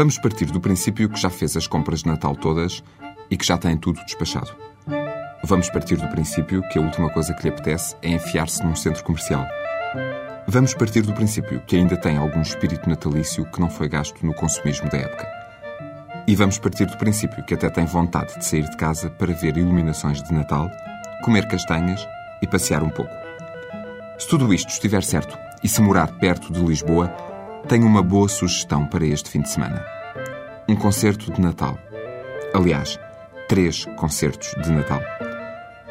Vamos partir do princípio que já fez as compras de Natal todas e que já tem tudo despachado. Vamos partir do princípio que a última coisa que lhe apetece é enfiar-se num centro comercial. Vamos partir do princípio que ainda tem algum espírito natalício que não foi gasto no consumismo da época. E vamos partir do princípio que até tem vontade de sair de casa para ver iluminações de Natal, comer castanhas e passear um pouco. Se tudo isto estiver certo e se morar perto de Lisboa, tenho uma boa sugestão para este fim de semana. Um concerto de Natal. Aliás, três concertos de Natal.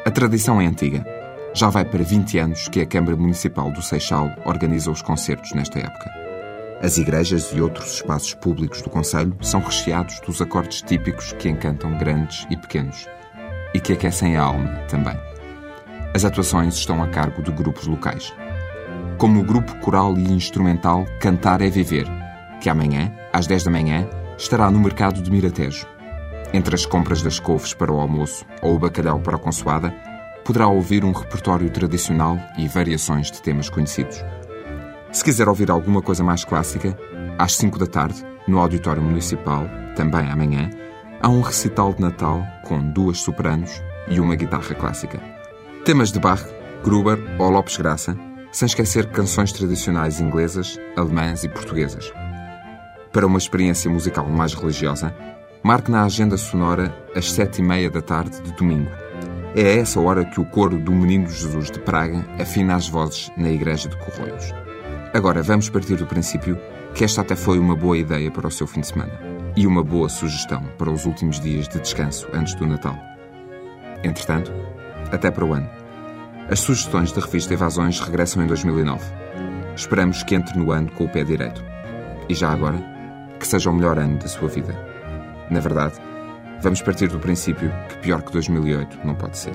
A tradição é antiga. Já vai para 20 anos que a Câmara Municipal do Seixal organiza os concertos nesta época. As igrejas e outros espaços públicos do Conselho são recheados dos acordes típicos que encantam grandes e pequenos e que aquecem a alma também. As atuações estão a cargo de grupos locais. Como o grupo coral e instrumental Cantar é Viver, que amanhã, às 10 da manhã, estará no mercado de Miratejo. Entre as compras das couves para o almoço ou o bacalhau para a consoada, poderá ouvir um repertório tradicional e variações de temas conhecidos. Se quiser ouvir alguma coisa mais clássica, às 5 da tarde, no Auditório Municipal, também amanhã, há um recital de Natal com duas sopranos e uma guitarra clássica. Temas de Bach, Gruber ou Lopes Graça, sem esquecer canções tradicionais inglesas, alemãs e portuguesas. Para uma experiência musical mais religiosa, Marque na agenda sonora às sete e meia da tarde de domingo. É a essa hora que o coro do Menino Jesus de Praga afina as vozes na Igreja de Corroios. Agora vamos partir do princípio que esta até foi uma boa ideia para o seu fim de semana e uma boa sugestão para os últimos dias de descanso antes do Natal. Entretanto, até para o ano. As sugestões da revista Evasões regressam em 2009. Esperamos que entre no ano com o pé direito. E já agora, que seja o melhor ano da sua vida. Na verdade, vamos partir do princípio que pior que 2008 não pode ser.